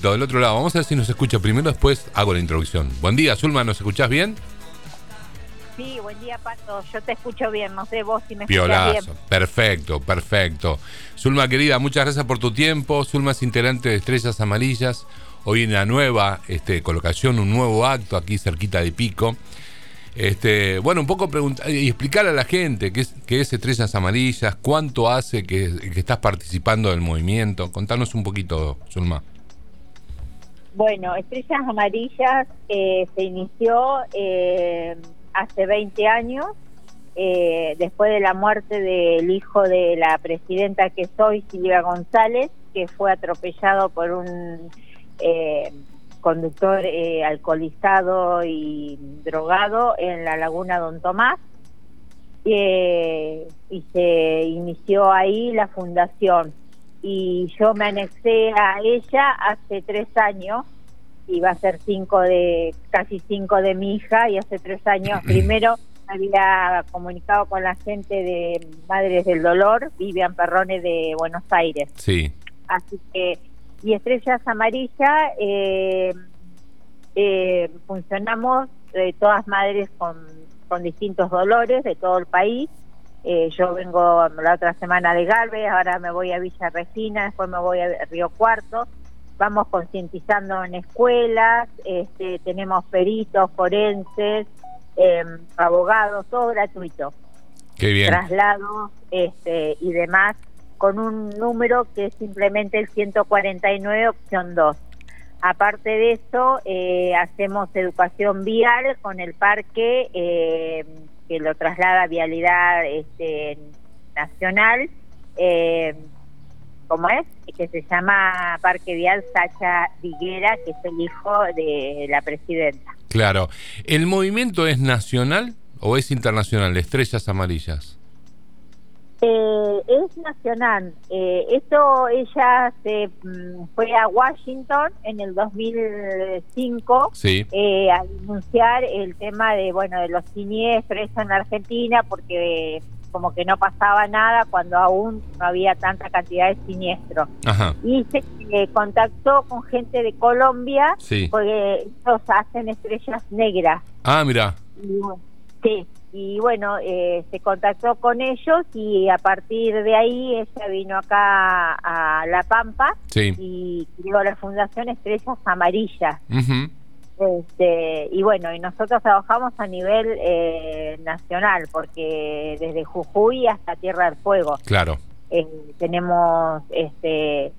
Del otro lado, vamos a ver si nos escucha primero, después hago la introducción. Buen día, Zulma, ¿nos escuchás bien? Sí, buen día, Pato. Yo te escucho bien, no sé vos si me escuchás bien. Perfecto, perfecto. Zulma, querida, muchas gracias por tu tiempo. Zulma es integrante de Estrellas Amarillas. Hoy en la nueva este, colocación, un nuevo acto aquí cerquita de Pico. Este, bueno, un poco preguntar y explicar a la gente qué es, qué es Estrellas Amarillas, cuánto hace que, estás participando del movimiento. Contanos un poquito, Zulma. Bueno, Estrellas Amarillas eh, se inició eh, hace 20 años, eh, después de la muerte del hijo de la presidenta que soy, Silvia González, que fue atropellado por un conductor alcoholizado y drogado en la laguna Don Tomás. y se inició ahí la fundación y yo me anexé a ella hace tres años y va a ser cinco de casi cinco de mi hija y hace tres años primero había comunicado con la gente de Madres del Dolor Vivian Perrone de Buenos Aires. Sí. Así que y Estrellas Amarillas eh, eh, funcionamos de todas madres con, con distintos dolores de todo el país eh, yo vengo la otra semana de Galvez, ahora me voy a Villa Regina, después me voy a Río Cuarto. Vamos concientizando en escuelas, este, tenemos peritos, forenses, em, abogados, todo gratuito. Qué bien. Traslados este, y demás, con un número que es simplemente el 149, opción 2. Aparte de eso, eh, hacemos educación vial con el parque eh, que lo traslada a Vialidad este, Nacional, eh, como es, que se llama Parque Vial Sacha Viguera, que es el hijo de la presidenta. Claro. ¿El movimiento es nacional o es internacional? Estrellas Amarillas. Eh, es nacional. Eh, esto ella se mm, fue a Washington en el 2005 eh, a denunciar el tema de bueno de los siniestros en Argentina porque como que no pasaba nada cuando aún no había tanta cantidad de siniestros. Y se eh, contactó con gente de Colombia porque ellos hacen estrellas negras. Ah, mira. Sí y bueno, eh, se contactó con ellos y a partir de ahí ella vino acá a La Pampa y creó la Fundación Estrellas Amarillas. este, y bueno, y nosotros trabajamos a nivel eh, nacional porque desde Jujuy hasta Tierra del Fuego. Claro. Eh, tenemos este,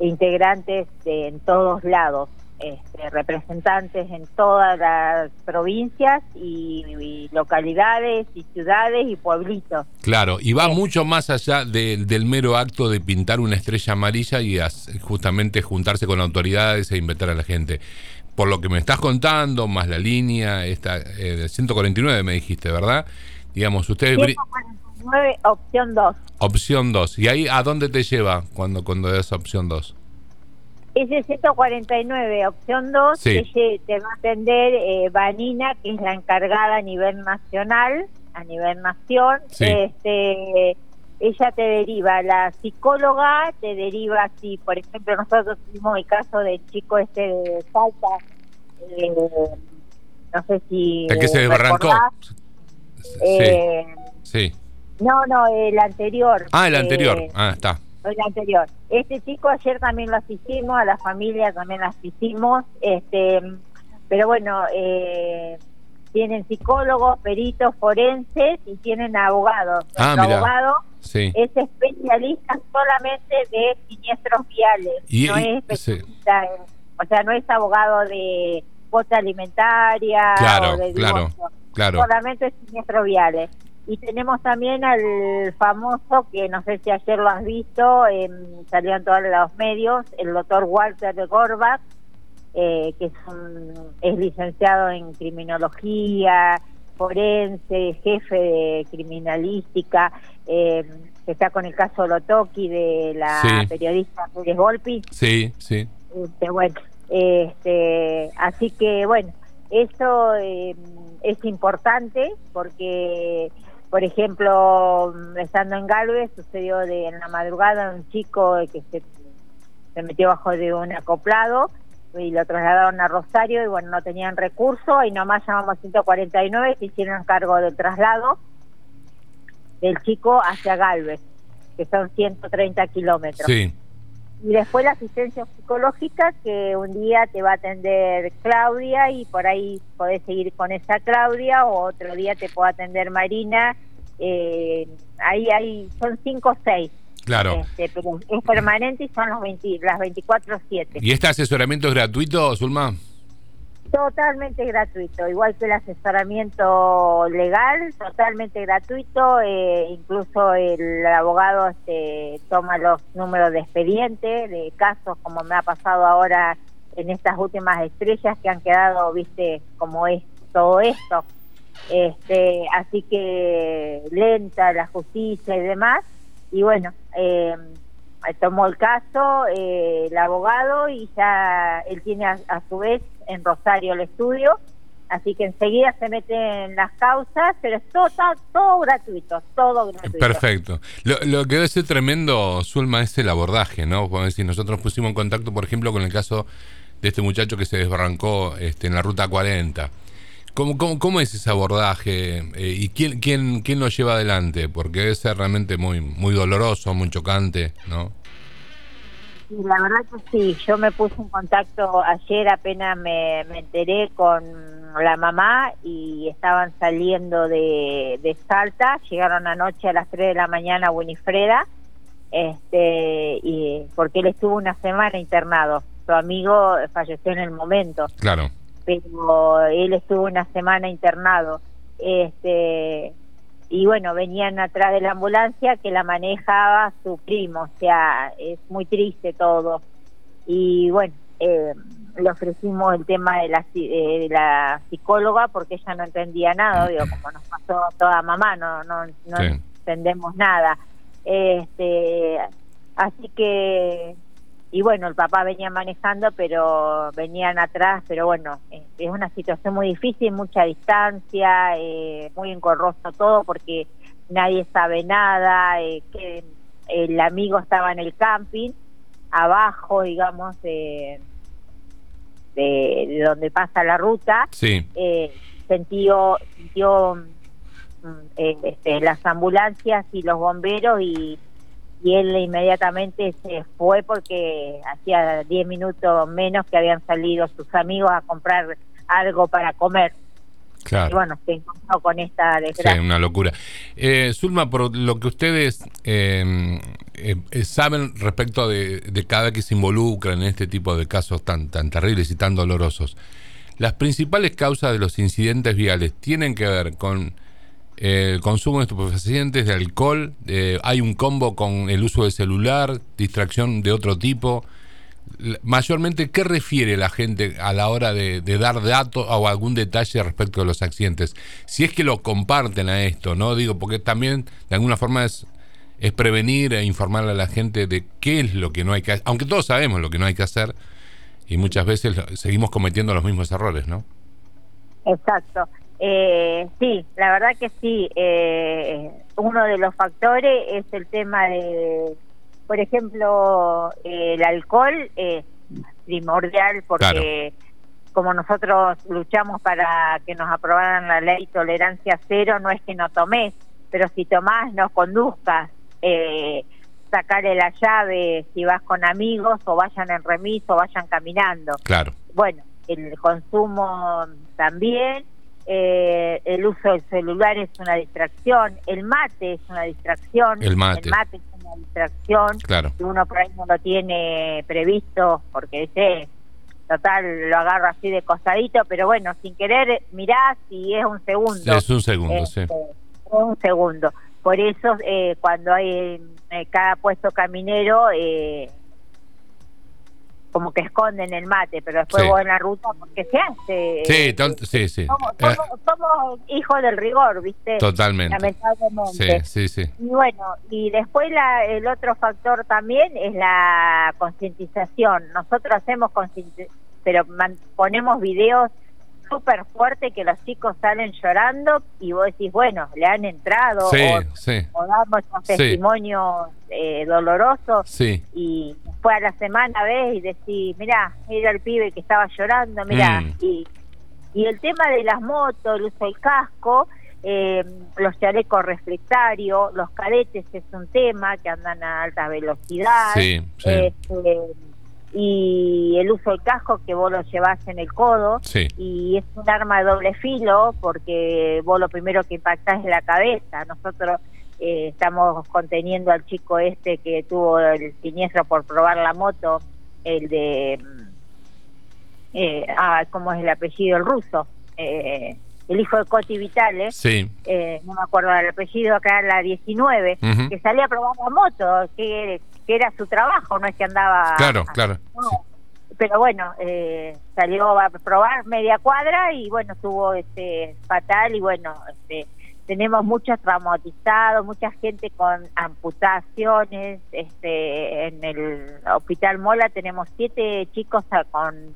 integrantes en todos lados. Este, representantes en todas las provincias y, localidades y ciudades y pueblitos. Claro, y va mucho más allá del mero acto de pintar una estrella amarilla y justamente juntarse con autoridades e invitar a la gente. Por lo que me estás contando, más la línea, esta eh, de 149 me dijiste, ¿verdad? Digamos, ustedes... 149, opción 2. Opción 2. ¿Y ahí a dónde te lleva cuando, cuando das opción 2? Ese 149, opción 2, que te va a atender eh, Vanina, que es la encargada a nivel nacional, a nivel nación. Este, ella te deriva, la psicóloga te deriva, si por ejemplo nosotros tuvimos el caso del chico este de Salta, eh, no sé si... ¿El que se desbarrancó? Eh, sí. No, no, el anterior. Ah, el anterior, ah, está el anterior. Este chico ayer también lo asistimos, a la familia también lo asistimos, este, pero bueno, eh, tienen psicólogos, peritos, forenses y tienen abogados. Ah, abogado es especialista solamente de siniestros viales, no es especialista, o sea, no es abogado de cuota alimentaria claro, o de claro, claro. solamente siniestros viales. Y tenemos también al famoso, que no sé si ayer lo has visto, eh, salió en todos los medios, el doctor Walter Gorbach, eh, que es, es licenciado en criminología, forense, jefe de criminalística, eh, que está con el caso Lotoki de la periodista Pérez Golpi. Sí, sí. Este, bueno, este, así que bueno, eso eh, es importante porque por ejemplo, estando en Galvez, sucedió de en la madrugada un chico que se, se metió bajo de un acoplado y lo trasladaron a Rosario y bueno, no tenían recurso y nomás llamamos 149 que hicieron cargo del traslado del chico hacia Galvez, que son 130 kilómetros. Sí. Y después la asistencia psicológica, que un día te va a atender Claudia y por ahí podés seguir con esa Claudia, o otro día te puede atender Marina. Eh, ahí hay, son cinco o seis. Claro. Este, pero es permanente y son los 20, las 24-7. ¿Y este asesoramiento es gratuito, Zulma? Totalmente gratuito, igual que el asesoramiento legal, totalmente gratuito. Eh, incluso el abogado este, toma los números de expediente, de casos, como me ha pasado ahora en estas últimas estrellas que han quedado, viste, como es todo esto. Este, así que lenta la justicia y demás. Y bueno, eh, tomó el caso eh, el abogado y ya él tiene a, su vez en Rosario el estudio, así que enseguida se mete en las causas, pero es todo, todo, gratuito, todo gratuito. Perfecto. Lo, lo, que debe ser tremendo, Zulma, es el abordaje, ¿no? Podemos decir, nosotros pusimos en contacto, por ejemplo, con el caso de este muchacho que se desbarrancó este, en la ruta 40. ¿Cómo, cómo, cómo es ese abordaje eh, y quién, quién, quién lo lleva adelante? Porque debe ser realmente muy, muy doloroso, muy chocante, ¿no? La verdad que sí, yo me puse en contacto ayer, apenas me, enteré con la mamá y estaban saliendo de, de Salta, llegaron anoche a las 3 de la mañana a Winifreda, este, y, porque él estuvo una semana internado, su amigo falleció en el momento. Claro. Pero él estuvo una semana internado. Este, y bueno, venían atrás de la ambulancia que la manejaba su primo, o sea, es muy triste todo. Y bueno, eh, le ofrecimos el tema de la, de la psicóloga porque ella no entendía nada, digo, como nos pasó toda mamá, no, no, no entendemos nada. Este, así que y bueno, el papá venía manejando, pero venían atrás, pero bueno, eh, es una situación muy difícil, mucha distancia, eh, muy encorroso todo porque nadie sabe nada, eh, que el amigo estaba en el camping, abajo, digamos, de, de, donde pasa la ruta, sí. eh, sintió, sintió mm, este, las ambulancias y los bomberos y y él inmediatamente se fue porque hacía 10 minutos menos que habían salido sus amigos a comprar algo para comer. Claro. Y bueno, se encontró con esta desgracia. Sí, una locura. Eh, Zulma, por lo que ustedes eh, eh, saben respecto de, de, cada que se involucran en este tipo de casos tan, tan terribles y tan dolorosos, las principales causas de los incidentes viales tienen que ver con el consumo de estupefacientes, de alcohol, hay un combo con el uso del celular, distracción de otro tipo. Mayormente, ¿qué refiere la gente a la hora de, dar datos o algún detalle respecto de los accidentes? Si es que lo comparten a esto, ¿no? Digo, porque también de alguna forma es, es prevenir e informarle a la gente de qué es lo que no hay que hacer, aunque todos sabemos lo que no hay que hacer y muchas veces seguimos cometiendo los mismos errores, ¿no? Exacto. Eh, sí, la verdad que sí. Eh, uno de los factores es el tema de, por ejemplo, el alcohol es primordial porque como nosotros luchamos para que nos aprobaran la ley tolerancia cero, no es que no tomes, pero si tomás, no conduzcas. Eh, sacarle la llave si vas con amigos o vayan en remis o vayan caminando. Claro. Bueno, el consumo también eh, el uso del celular es una distracción, el mate es una distracción, el mate, es una distracción, claro. uno por ahí no lo tiene previsto porque dice, total, lo agarro así de costadito, pero bueno, sin querer mirás y es un segundo. Es un segundo, sí. Este, un segundo. Por eso, eh, cuando hay eh, cada puesto caminero, eh, como que esconden el mate, pero después vos en la ruta, porque se hace. Sí, sí, sí. Somos, somos, hijos del rigor, ¿viste? Totalmente. Lamentablemente. Sí, sí, sí. Y bueno, y después la, el otro factor también es la concientización. Nosotros hacemos concientización, pero ponemos videos súper fuerte que los chicos salen llorando y vos decís, bueno, le han entrado o, damos un testimonio eh, doloroso y después a la semana ves y decís, mira, era el pibe que estaba llorando, mira, mm. y, y el tema de las motos, el uso del casco, eh, los chalecos reflectarios, los cadetes es un tema que andan a alta velocidad. Este, y el uso del casco que vos lo llevas en el codo y es un arma de doble filo porque vos lo primero que impactás es la cabeza. Nosotros eh, estamos conteniendo al chico este que tuvo el siniestro por probar la moto, el de... Eh, ah, ¿cómo es el apellido? El ruso. Eh, el hijo de Coti Vitale, sí. eh, no me acuerdo del apellido, acá la 19, que salía a probar la moto, que, que, era su trabajo, no es que andaba... Claro, claro. Pero bueno, eh, salió a probar media cuadra y bueno, estuvo este, fatal y bueno, este, tenemos muchos traumatizados, mucha gente con amputaciones, este, en el Hospital Mola tenemos siete chicos con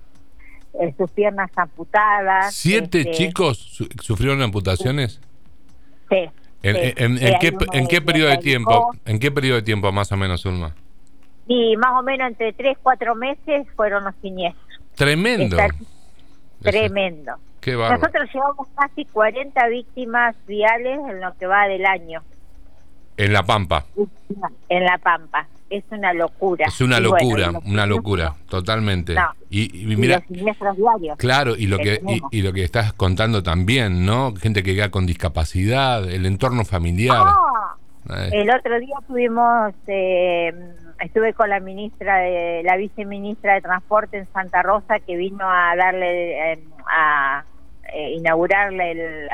eh, sus piernas amputadas. ¿Siete este, chicos sufrieron amputaciones? Sí. ¿En, qué, ¿En qué periodo de tiempo? ¿En qué periodo de tiempo más o menos, Ulma? Y más o menos entre tres, cuatro meses fueron los siniestros. Tremendo. tremendo. Qué Nosotros llevamos casi 40 víctimas viales en lo que va del año. En La Pampa. En La Pampa es una locura. Es una locura, una locura, totalmente. y, mira, claro, y lo que y, lo que estás contando también, ¿no? Gente que queda con discapacidad, el entorno familiar. Ah, el otro día tuvimos, eh, estuve con la ministra, de la viceministra de Transporte en Santa Rosa que vino a darle, eh, a eh, inaugurarle el,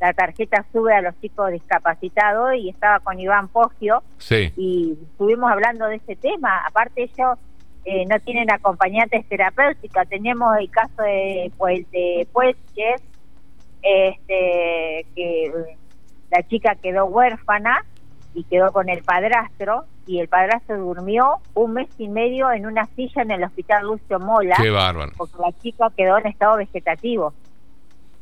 la tarjeta sube a los chicos discapacitados y estaba con Iván Poggio y estuvimos hablando de ese tema. Aparte ellos eh, no tienen acompañantes terapéuticas. Tenemos el caso de pues de pues este que la chica quedó huérfana y quedó con el padrastro y el padrastro durmió un mes y medio en una silla en el hospital Lucio Mola. Qué bárbaro. Porque la chica quedó en estado vegetativo.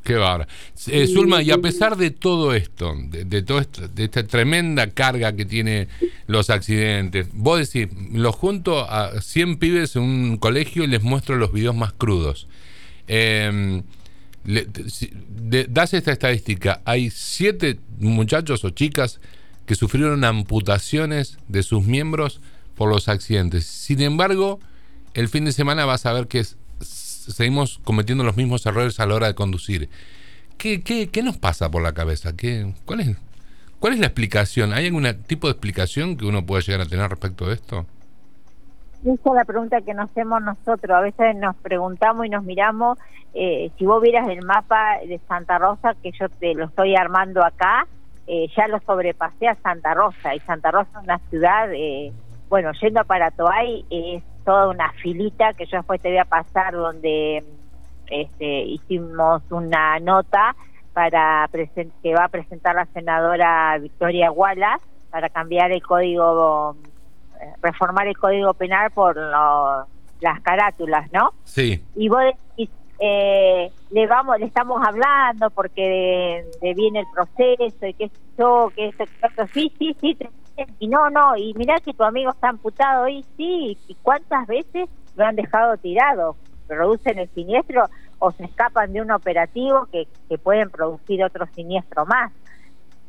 Qué barra. Eh, Zulma, y a pesar de todo esto, de, de, de esta tremenda carga que tiene los accidentes, vos decís, los junto a 100 pibes en un colegio y les muestro los videos más crudos. Em, das esta estadística, hay 7 muchachos o chicas que sufrieron amputaciones de sus miembros por los accidentes. Sin embargo, el fin de semana vas a ver que es seguimos cometiendo los mismos errores a la hora de conducir. ¿Qué, qué, qué nos pasa por la cabeza? ¿Qué, cuál, es, ¿Cuál es la explicación? ¿Hay algún tipo de explicación que uno pueda llegar a tener respecto de esto? Esa es la pregunta que nos hacemos nosotros. A veces nos preguntamos y nos miramos, eh, si vos vieras el mapa de Santa Rosa, que yo te lo estoy armando acá, eh, ya lo sobrepasé a Santa Rosa. Y Santa Rosa es una ciudad, eh, bueno, yendo para Toay, es toda una filita que yo después te voy a pasar donde este, hicimos una nota para que va a presentar la senadora Victoria Wallace para cambiar el código, eh, reformar el código penal por las carátulas, ¿no? Sí. Y vos eh, le vamos, le estamos hablando porque de, viene el proceso y que esto, que esto, que sí, sí, sí, y no, no, y mirá que tu amigo está amputado y sí, y cuántas veces lo han dejado tirado, producen el siniestro o se escapan de un operativo que, que pueden producir otro siniestro más.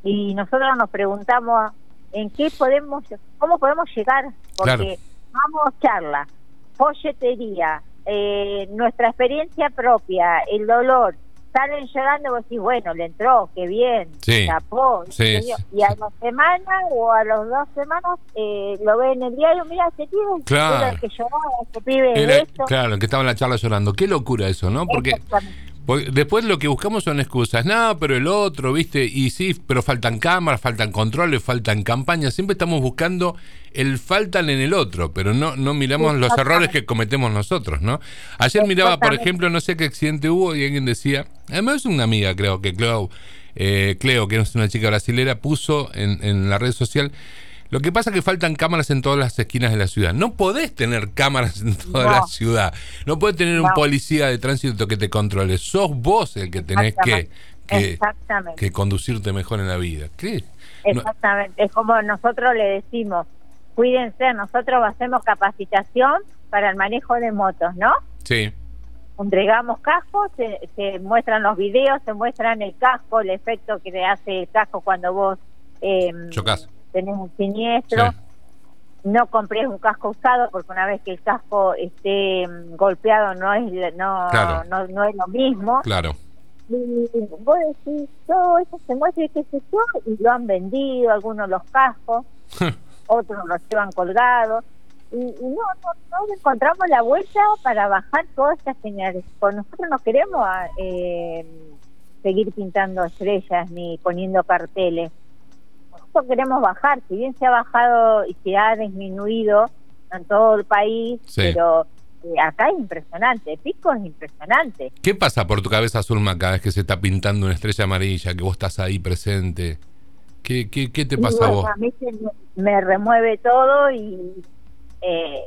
Y nosotros nos preguntamos en qué podemos, cómo podemos llegar, porque vamos charla, folletería, eh, nuestra experiencia propia, el dolor, salen llorando, vos decís, bueno, le entró, qué bien, tapó. y a la semana o a las dos semanas eh, lo ve en el diario, mira, ese pibe claro. el que lloraba, ese pibe Claro, el que estaba en la charla llorando. Qué locura eso, ¿no? Porque después lo que buscamos son excusas. No, pero el otro, ¿viste? Y sí, pero faltan cámaras, faltan controles, faltan campañas. Siempre estamos buscando el faltan en el otro, pero no, no miramos los errores que cometemos nosotros, ¿no? Ayer miraba, por ejemplo, no sé qué accidente hubo y alguien decía, además es una amiga, creo que Cleo, eh, Cleo, que es una chica brasilera, puso en, en la red social Lo que pasa es que faltan cámaras en todas las esquinas de la ciudad. No podés tener cámaras en toda la ciudad. No podés tener un policía de tránsito que te controle. Sos vos el que tenés que, que, conducirte mejor en la vida. ¿Qué? Exactamente. Es como nosotros le decimos, cuídense, nosotros hacemos capacitación para el manejo de motos, ¿no? Sí. Entregamos cascos, se, muestran los videos, se muestran el casco, el efecto que le hace el casco cuando vos eh, tenés un siniestro. No compres un casco usado porque una vez que el casco esté mm, golpeado no es no, no, no, es lo mismo. Claro. Y vos decís, todo eso se muestra y qué sé yo, y lo han vendido, algunos los cascos, otros los llevan colgados. Y, no, no, no, encontramos la vuelta para bajar todas estas señales. Por nosotros no queremos eh, seguir pintando estrellas ni poniendo carteles queremos bajar, si bien se ha bajado y se ha disminuido en todo el país, pero eh, acá es impresionante, Pico es impresionante. ¿Qué pasa por tu cabeza, Zulma, cada vez que se está pintando una estrella amarilla, que vos estás ahí presente? ¿Qué, qué, qué te pasa a vos? A mí me, remueve todo y eh,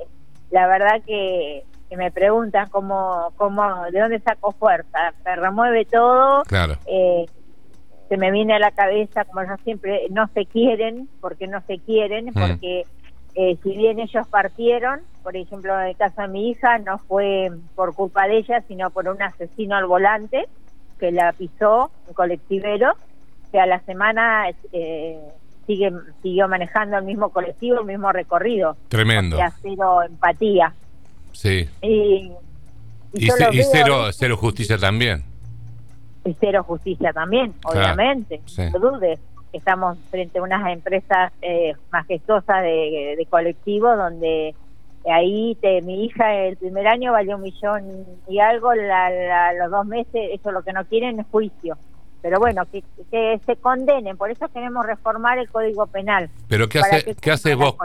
la verdad que, me preguntan cómo, cómo, de dónde saco fuerza. Me remueve todo. Claro. Eh, se me viene a la cabeza, como yo siempre, no se quieren, porque no se quieren, mm. porque eh, si bien ellos partieron, por ejemplo, en el caso de mi hija, no fue por culpa de ella, sino por un asesino al volante que la pisó, un colectivero, que a la semana eh, sigue, siguió manejando el mismo colectivo, el mismo recorrido. Tremendo. Y cero empatía. Sí. Y, y, cero, cero justicia también y cero justicia también, obviamente, no dudes. Estamos frente a unas empresas eh, majestuosas de, de colectivos donde ahí te, mi hija el primer año valió un millón y algo, la, los dos meses, eso lo que no quieren es juicio. Pero bueno, que, se condenen, por eso queremos reformar el Código Penal. Pero ¿qué, hace, ¿qué haces vos?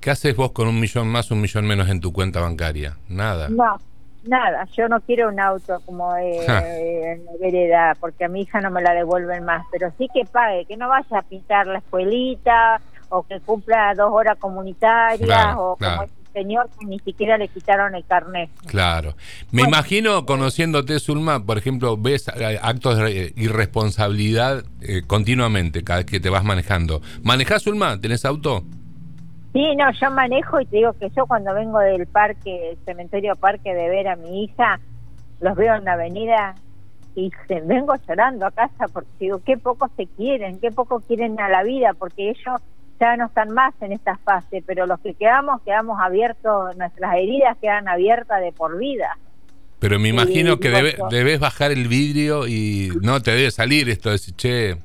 ¿Qué haces vos con un millón más, un millón menos en tu cuenta bancaria? Nada. No, Nada, yo no quiero un auto como eh, en vereda, porque a mi hija no me la devuelven más, pero sí que pague, que no vaya a pintar la escuelita o que cumpla dos horas comunitarias o como ese señor que ni siquiera le quitaron el carnet. Claro. Me imagino, conociéndote, Zulma, por ejemplo, ves eh, actos de irresponsabilidad eh, continuamente cada vez que te vas manejando. ¿Manejás, Zulma? ¿Tenés auto? Sí, no, yo manejo y te digo que yo cuando vengo del parque, el cementerio parque de ver a mi hija, los veo en la avenida y se, vengo llorando a casa porque digo, qué poco se quieren, qué poco quieren a la vida, porque ellos ya no están más en esta fase, pero los que quedamos, quedamos abiertos, nuestras heridas quedan abiertas de por vida. Pero me imagino que debes bajar el vidrio y no te debe salir esto de decir, che,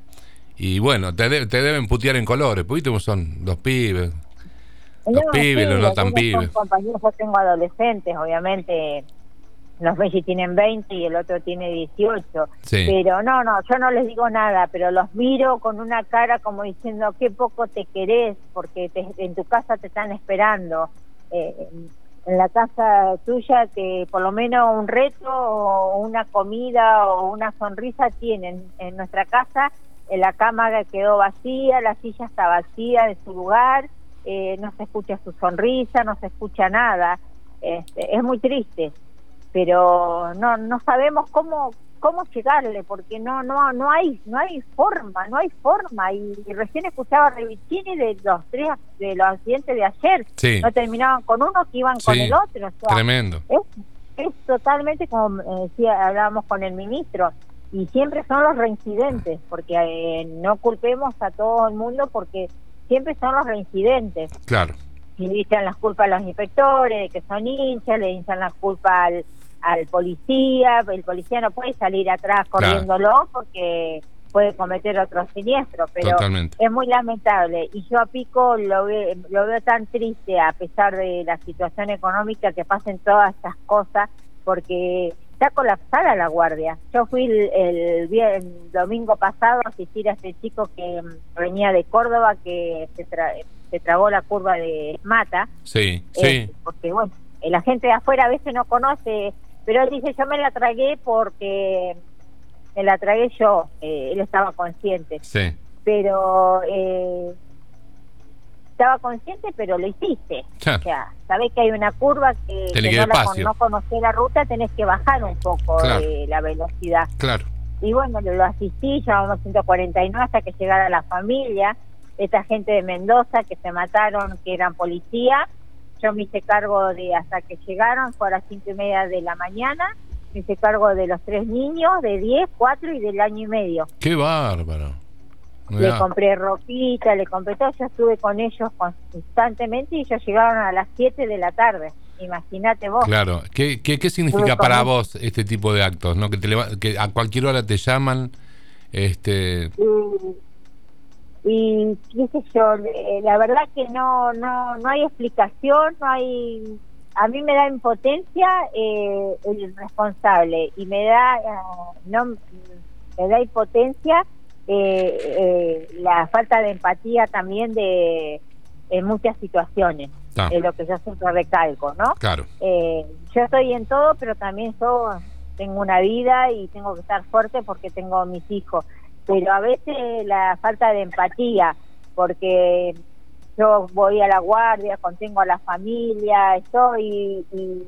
y bueno, te, te deben putear en colores, porque son los pibes, los pibes, los no tan pibes. Compañeros, yo tengo adolescentes, obviamente. Los Messi tienen 20 y el otro tiene 18. Pero no, no, yo no les digo nada, pero los miro con una cara como diciendo qué poco te querés, porque en tu casa te están esperando. Eh, en la casa tuya que por lo menos un reto o una comida o una sonrisa tienen. En nuestra casa la cama quedó vacía, la silla está vacía de su lugar eh, no se escucha su sonrisa, no se escucha nada. Este, es muy triste, pero no no sabemos cómo cómo llegarle porque no no no hay no hay forma no hay forma. Y, recién escuchaba a Revicini de los tres de los accidentes de ayer. No terminaban con uno que iban con el otro tremendo. es, totalmente como decía hablábamos con el ministro y siempre son los reincidentes porque eh, no culpemos a todo el mundo porque siempre son los reincidentes. Claro. Y le echan las culpas a los inspectores, que son hinchas, le echan las culpas al, policía, el policía no puede salir atrás corriéndolo porque puede cometer otro siniestro, pero es muy lamentable. Y yo a Pico lo, ve, lo veo tan triste a pesar de la situación económica que pasen todas estas cosas, porque está colapsada la guardia. Yo fui el, el, domingo pasado a asistir a este chico que mm, venía de Córdoba, que se, se tragó la curva de Mata. Sí, eh, sí. Porque, bueno, la gente de afuera a veces no conoce, pero él dice, yo me la tragué porque me la tragué yo. Eh, él estaba consciente. Sí. Pero... Eh, estaba consciente, pero lo hiciste. O sea, sabés que hay una curva que, no, la, no conocés la ruta, tenés que bajar un poco la velocidad. Claro. Y bueno, lo asistí, llamamos 149 hasta que llegara la familia, esta gente de Mendoza que se mataron, que eran policía. Yo me hice cargo de hasta que llegaron, fue a las cinco y media de la mañana, me hice cargo de los tres niños, de 10, 4 y del año y medio. ¡Qué bárbaro! Le compré ropita, le compré todo, yo estuve con ellos constantemente y ellos llegaron a las 7 de la tarde. Imagínate vos. Claro, ¿qué, qué, significa para vos este tipo de actos? ¿no? Que, te que a cualquier hora te llaman. este y, qué sé yo, la verdad que no, no, no hay explicación, no hay. A mí me da impotencia eh, el responsable y me da, eh, no, me da impotencia eh, eh, la falta de empatía también de en muchas situaciones es lo que yo siempre recalco no claro. Eh, yo estoy en todo pero también yo tengo una vida y tengo que estar fuerte porque tengo mis hijos. Pero a veces la falta de empatía porque yo voy a la guardia contengo a la familia estoy y,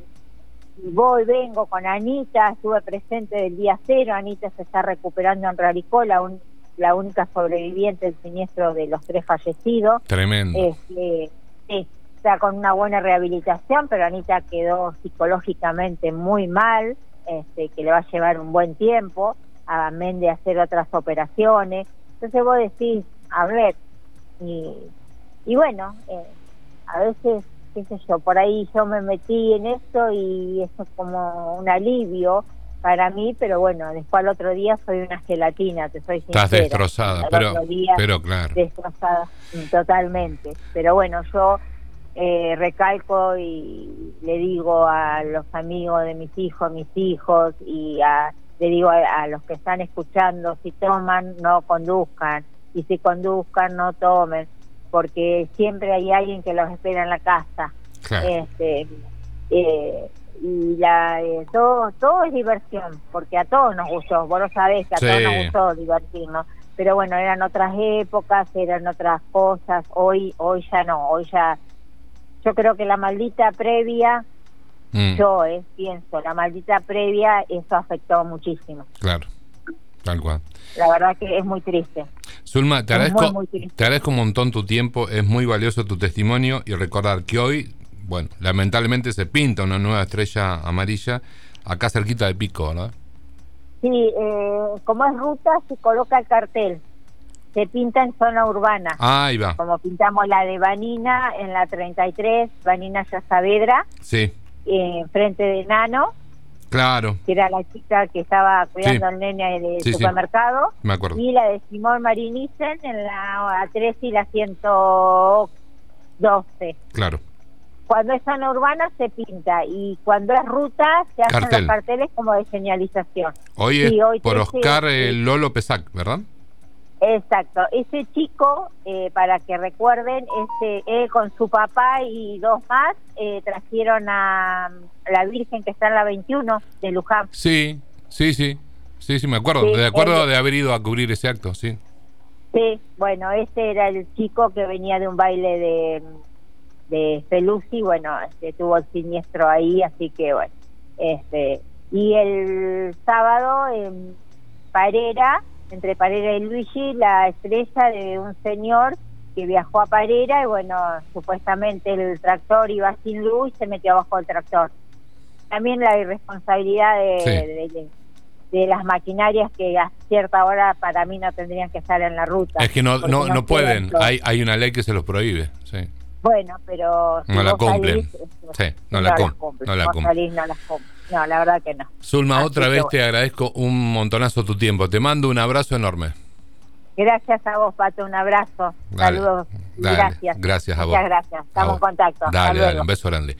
voy, vengo con Anita, estuve presente del día cero, Anita se está recuperando en Raricola, un, la única sobreviviente del siniestro de los tres fallecidos. Tremendo. Este, sí, está con una buena rehabilitación, pero Anita quedó psicológicamente muy mal, este, que le va a llevar un buen tiempo, amén de hacer otras operaciones. Entonces vos decís, a ver, y, y bueno, eh, a veces, qué sé yo, por ahí yo me metí en esto y eso es como un alivio, para mí, pero bueno, después al otro día soy una gelatina, te soy sincera. Estás destrozada, pero, pero claro. Destrozada totalmente. Pero bueno, yo eh, recalco y le digo a los amigos de mis hijos, mis hijos, y a, le digo a, los que están escuchando, si toman, no conduzcan, y si conduzcan, no tomen, porque siempre hay alguien que los espera en la casa. Este, eh, y la eh, todo todo es diversión porque a todos nos gustó. Vos lo sabés que a todos nos gustó divertirnos. Pero bueno eran otras épocas eran otras cosas. Hoy hoy ya no hoy ya yo creo que la maldita previa mm. yo eh, pienso la maldita previa eso afectó muchísimo. Claro tal cual. La verdad que es muy triste. Zulma, te agradezco, te agradezco un montón tu tiempo, es muy valioso tu testimonio y recordar que hoy bueno, lamentablemente se pinta una nueva estrella amarilla acá cerquita de Pico, ¿no? Sí, eh, como es ruta, se coloca el cartel. Se pinta en zona urbana. Ah, ahí va. Como pintamos la de Vanina en la 33, Vanina Ya Saavedra. Sí. Eh, frente de Nano. Claro. Que era la chica que estaba cuidando al nene del supermercado. Me acuerdo. Y la de Simón Marinicen en la 3 y la 112. Claro. Cuando es zona urbana se pinta y cuando es ruta se hacen los carteles como de señalización. Hoy es por Oscar eh, Lolo Pesac, ¿verdad? Exacto. Ese chico, eh, para que recuerden, ese, él con su papá y dos más eh, trajeron a la Virgen que está en la 21 de Luján. Sí, sí, sí. Sí, sí, me acuerdo. de acuerdo de haber ido a cubrir ese acto, sí. Sí, bueno, ese era el chico que venía de un baile de de Felusi, bueno, este, tuvo el siniestro ahí, así que bueno, este, y el sábado en Parera, entre Parera y Luigi, la estrella de un señor que viajó a Parera y bueno, supuestamente el tractor iba sin luz y se metió abajo del tractor. También la irresponsabilidad de, de, las maquinarias que a cierta hora para mí no tendrían que estar en la ruta. Es que no, no, no, pueden, hay, hay una ley que se los prohíbe. Sí. Bueno, pero... no la cumplen. sí, no, la, cumplen. No la cumplen. No, la verdad que no. Zulma, otra vez te agradezco un montonazo tu tiempo. Te mando un abrazo enorme. Gracias a vos, Pato, un abrazo. Saludos. gracias. Gracias a vos. Muchas gracias. Estamos en contacto. Dale, dale, un beso grande.